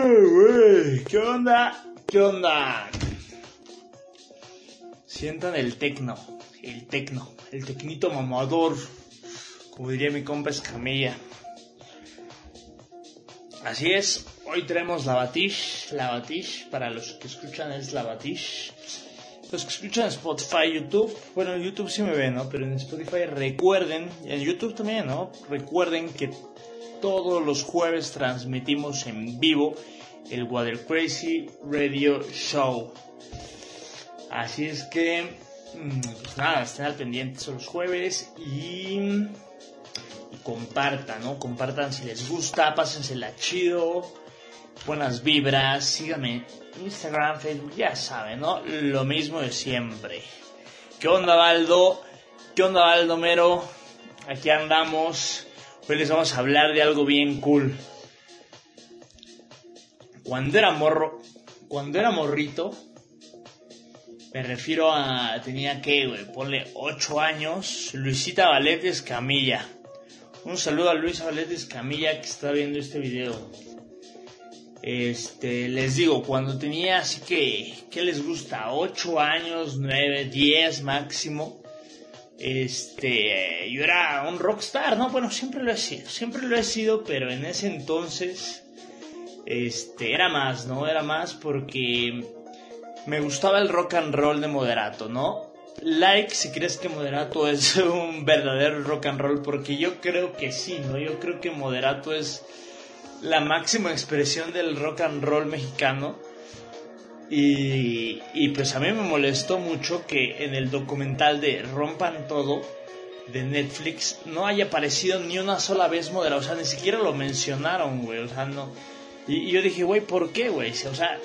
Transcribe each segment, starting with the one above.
¿Qué onda? ¿Qué onda? Sientan el tecno, el tecno, el tecnito mamador, como diría mi compa Escamilla. Así es, hoy tenemos la Batish, la Batish, para los que escuchan es la Batish. Los que escuchan Spotify, YouTube, bueno, en YouTube sí me ven, ¿no? Pero en Spotify recuerden, en YouTube también, ¿no? Recuerden que todos los jueves transmitimos en vivo el Water Crazy Radio Show. Así es que, mm, pues nada, estén al pendiente los jueves y, compartan, ¿no? Compartan si les gusta, pásensela chido, buenas vibras, síganme Instagram, Facebook, ya saben, ¿no? Lo mismo de siempre. ¿Qué onda, Baldo? ¿Qué onda, Baldomero? Aquí andamos. Hoy les vamos a hablar de algo bien cool. Cuando era morro, cuando era morrito, me refiero a, tenía que, güey, ponle 8 años, Luisita Valete Escamilla. Un saludo a Luisa Valete Escamilla que está viendo este video. Este, les digo, cuando tenía así que, ¿qué les gusta? 8 años, 9, 10 máximo este, yo era un rockstar, ¿no? Bueno, siempre lo he sido, siempre lo he sido, pero en ese entonces, este, era más, ¿no? Era más porque me gustaba el rock and roll de Moderato, ¿no? Like si crees que Moderato es un verdadero rock and roll, porque yo creo que sí, ¿no? Yo creo que Moderato es la máxima expresión del rock and roll mexicano y, pues a mí me molestó mucho que en el documental de Rompan Todo de Netflix no haya aparecido ni una sola vez Moderato. O sea, ni siquiera lo mencionaron, güey. O sea, no. Y, y yo dije, güey, ¿por qué, güey? O sea,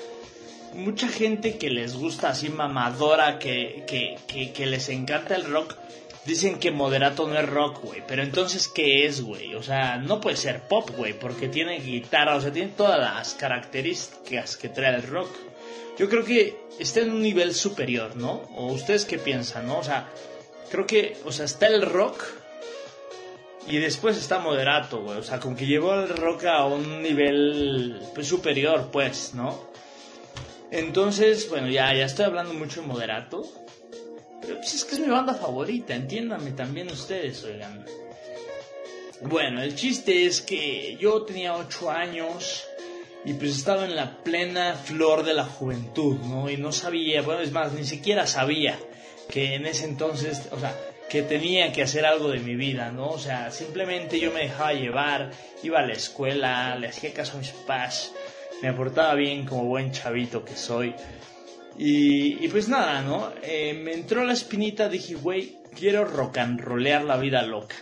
mucha gente que les gusta así mamadora, que, que, que, que les encanta el rock, dicen que Moderato no es rock, güey. Pero entonces, ¿qué es, güey? O sea, no puede ser pop, güey, porque tiene guitarra, o sea, tiene todas las características que trae el rock yo creo que está en un nivel superior, ¿no? ¿O ustedes qué piensan, no? O sea, creo que, o sea, está el rock y después está moderato, güey. O sea, como que llevó el rock a un nivel pues, superior, pues, ¿no? Entonces, bueno, ya, ya estoy hablando mucho de moderato. Pero pues es que es mi banda favorita, entiéndanme también ustedes, oigan. Bueno, el chiste es que yo tenía 8 años y pues estaba en la plena flor de la juventud, ¿no? Y no sabía, bueno, es más, ni siquiera sabía que en ese entonces, o sea, que tenía que hacer algo de mi vida, ¿no? O sea, simplemente yo me dejaba llevar, iba a la escuela, le hacía caso a mis papás, me aportaba bien como buen chavito que soy. Y, pues nada, ¿no? Eh, me entró la espinita, dije, güey, quiero rock and rollear la vida loca.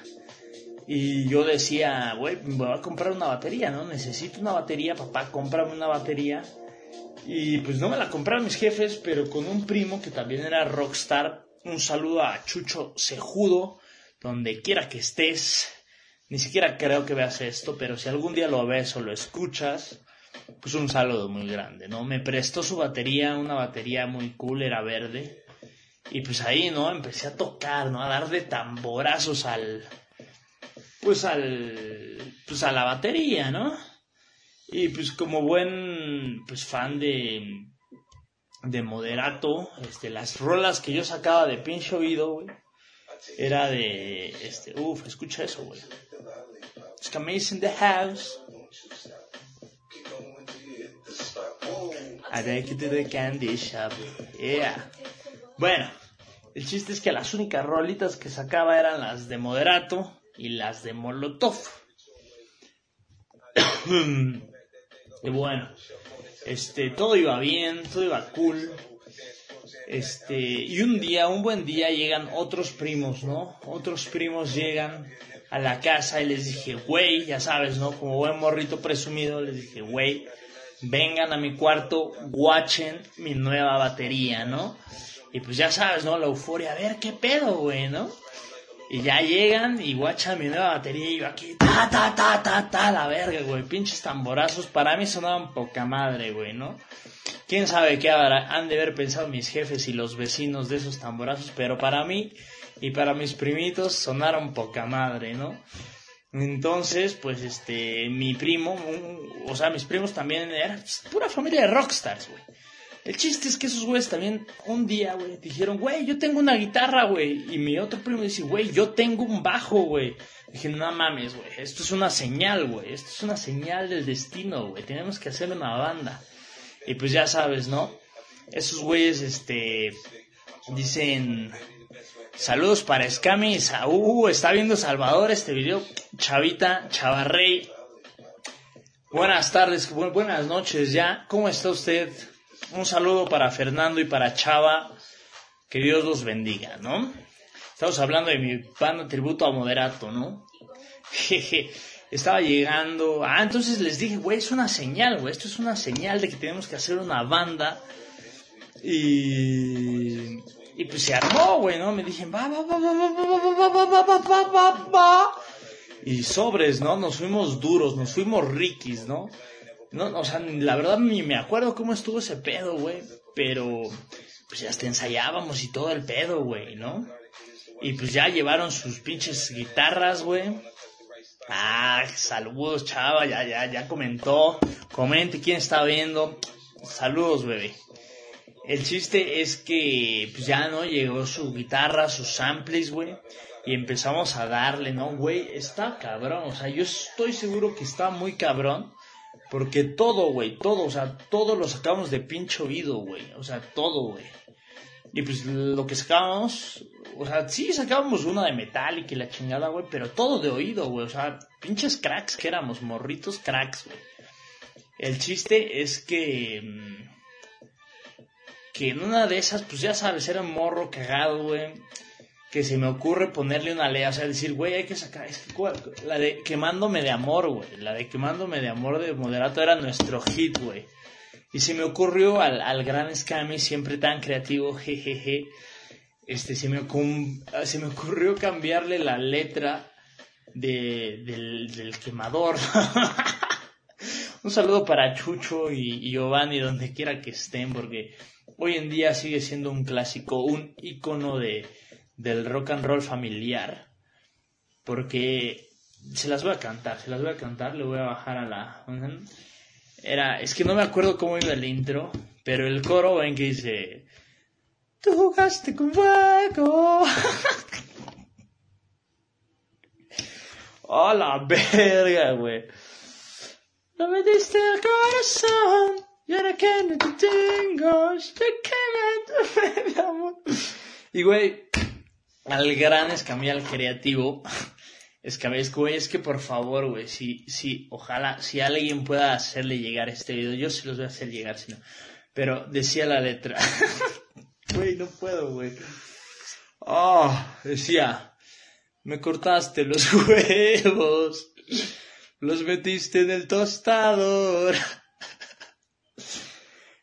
Y yo decía, güey, me voy a comprar una batería, ¿no? Necesito una batería, papá, cómprame una batería. Y pues no me la compraron mis jefes, pero con un primo que también era rockstar. Un saludo a Chucho Sejudo, donde quiera que estés. Ni siquiera creo que veas esto, pero si algún día lo ves o lo escuchas, pues un saludo muy grande, ¿no? Me prestó su batería, una batería muy cool, era verde. Y pues ahí, ¿no? Empecé a tocar, ¿no? A dar de tamborazos al, pues al pues a la batería, ¿no? Y pues como buen pues fan de de moderato, este las rolas que yo sacaba de pinche oído, güey, era de este, uf, escucha eso, güey. It's in the house. I take you to the candy shop. Yeah. Bueno, el chiste es que las únicas rolitas que sacaba eran las de moderato y las de Molotov. y bueno, este, todo iba bien, todo iba cool. Este, y un día, un buen día llegan otros primos, ¿no? Otros primos llegan a la casa y les dije, güey, ya sabes, ¿no? Como buen morrito presumido, les dije, güey, vengan a mi cuarto, watchen mi nueva batería, ¿no? Y pues ya sabes, ¿no? La euforia, a ver qué pedo, güey, ¿no? Y ya llegan y guachan mi nueva batería y yo aquí, ta, ta, ta, ta, ta, la verga, güey. Pinches tamborazos. Para mí sonaban poca madre, güey, ¿no? Quién sabe qué han de haber pensado mis jefes y los vecinos de esos tamborazos, pero para mí y para mis primitos sonaron poca madre, ¿no? Entonces, pues este, mi primo, o sea, mis primos también eran pura familia de rockstars, güey. El chiste es que esos güeyes también un día, güey, dijeron, güey, yo tengo una guitarra, güey. Y mi otro primo dice, güey, yo tengo un bajo, güey. Dije, no mames, güey, esto es una señal, güey. Esto es una señal del destino, güey. Tenemos que hacer una banda. Y pues ya sabes, ¿no? Esos güeyes, este, dicen, Saludos para Scami. Uh, está viendo Salvador este video. Chavita, Chavarrey. Buenas tardes, buenas noches ya. ¿Cómo está usted? Un saludo para Fernando y para Chava. Que Dios los bendiga, ¿no? Estamos hablando de mi banda tributo a Moderato, ¿no? Jeje. Estaba llegando. Ah, entonces les dije, güey, es una señal, güey. Esto es una señal de que tenemos que hacer una banda. Y y pues se armó, güey, ¿no? Me dije, va, va, va, va, va, va, va, va, va, va, va, va. Y sobres, ¿no? Nos fuimos duros, nos fuimos riquis, ¿no? No, o sea, la verdad ni me acuerdo cómo estuvo ese pedo, güey. Pero, pues ya hasta ensayábamos y todo el pedo, güey, ¿no? Y pues ya llevaron sus pinches guitarras, güey. Ah, saludos, chava, ya, ya, ya comentó. Comente quién está viendo. Saludos, bebé. El chiste es que pues ya no llegó su guitarra, sus samples, güey. Y empezamos a darle, ¿no? Güey, está cabrón. O sea, yo estoy seguro que está muy cabrón. Porque todo, güey, todo, o sea, todo lo sacamos de pinche oído, güey. O sea, todo, güey. Y pues lo que sacábamos, o sea, sí sacábamos una de metal y que la chingada, güey, pero todo de oído, güey. O sea, pinches cracks que éramos, morritos cracks, güey. El chiste es que mm, que en una de esas, pues ya sabes, era un morro cagado, güey. Que se me ocurre ponerle una lea, o sea, decir, güey, hay que sacar. la de quemándome de amor, güey. La de quemándome de amor de moderato era nuestro hit, güey. Y se me ocurrió al, al gran Scammy, siempre tan creativo, jejeje. Este, se me, se me ocurrió cambiarle la letra de, del, del quemador. Un saludo para Chucho y, y Giovanni, donde quiera que estén, porque hoy en día sigue siendo un clásico, un icono de, del rock and roll familiar, porque se las voy a cantar, se las voy a cantar, le voy a bajar a la... Era, es que no me acuerdo cómo iba el intro, pero el coro ven que dice... Tú jugaste con fuego. ¡Oh, la verga, güey! No me diste el corazón. Y ahora que no te tengo, estoy quemando amor. Y güey, al gran escamial creativo, Escamial, güey, es que por favor, güey, si, si, ojalá, si alguien pueda hacerle llegar este video, yo se los voy a hacer llegar, si no. Pero decía la letra. Güey, no puedo, güey. Oh, decía, me cortaste los huevos, los metiste en el tostador.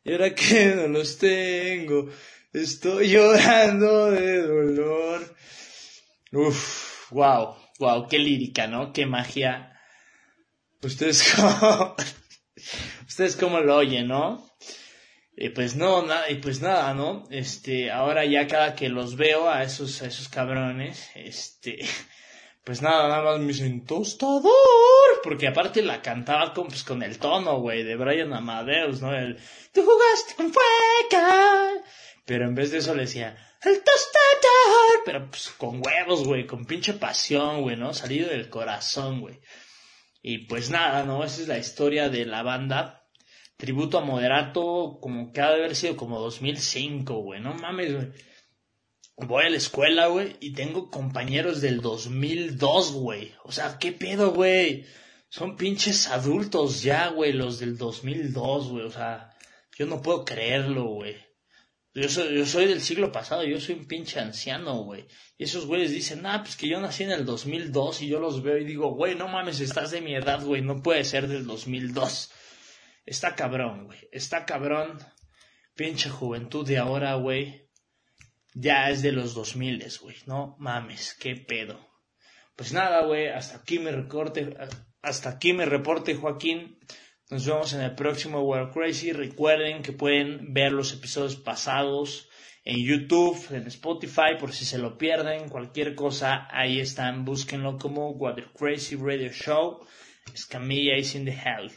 Y ahora que no los tengo, estoy llorando de dolor. Uf, wow, wow, qué lírica, ¿no? Qué magia. Ustedes como, ustedes como lo oyen, ¿no? Y pues no, nada, y pues nada, ¿no? Este, ahora ya cada que los veo a esos, a esos cabrones, este, pues nada, nada más me dicen tostador, porque aparte la cantaba con, pues, con el tono, güey, de Brian Amadeus, ¿no? El, tú jugaste con fuego, pero en vez de eso le decía, el tostador, pero pues con huevos, güey, con pinche pasión, güey, ¿no? Salido del corazón, güey. Y pues nada, ¿no? Esa es la historia de la banda. Tributo a Moderato, como que ha de haber sido como 2005, güey, no mames, güey voy a la escuela, güey, y tengo compañeros del 2002, güey. O sea, ¿qué pedo, güey? Son pinches adultos ya, güey, los del 2002, güey. O sea, yo no puedo creerlo, güey. Yo soy, del siglo pasado, yo soy un pinche anciano, güey. Y esos güeyes dicen, ah, pues que yo nací en el 2002 y yo los veo y digo, güey, no mames, estás de mi edad, güey, no puede ser del 2002. Está cabrón, güey, está cabrón. Pinche juventud de ahora, güey ya es de los 2000, güey. No mames, qué pedo. Pues nada, güey, hasta aquí me recorte, hasta aquí me reporte Joaquín. Nos vemos en el próximo World Crazy. Recuerden que pueden ver los episodios pasados en YouTube, en Spotify, por si se lo pierden, cualquier cosa, ahí están, búsquenlo como the Crazy Radio Show, Escamilla is in the Hell.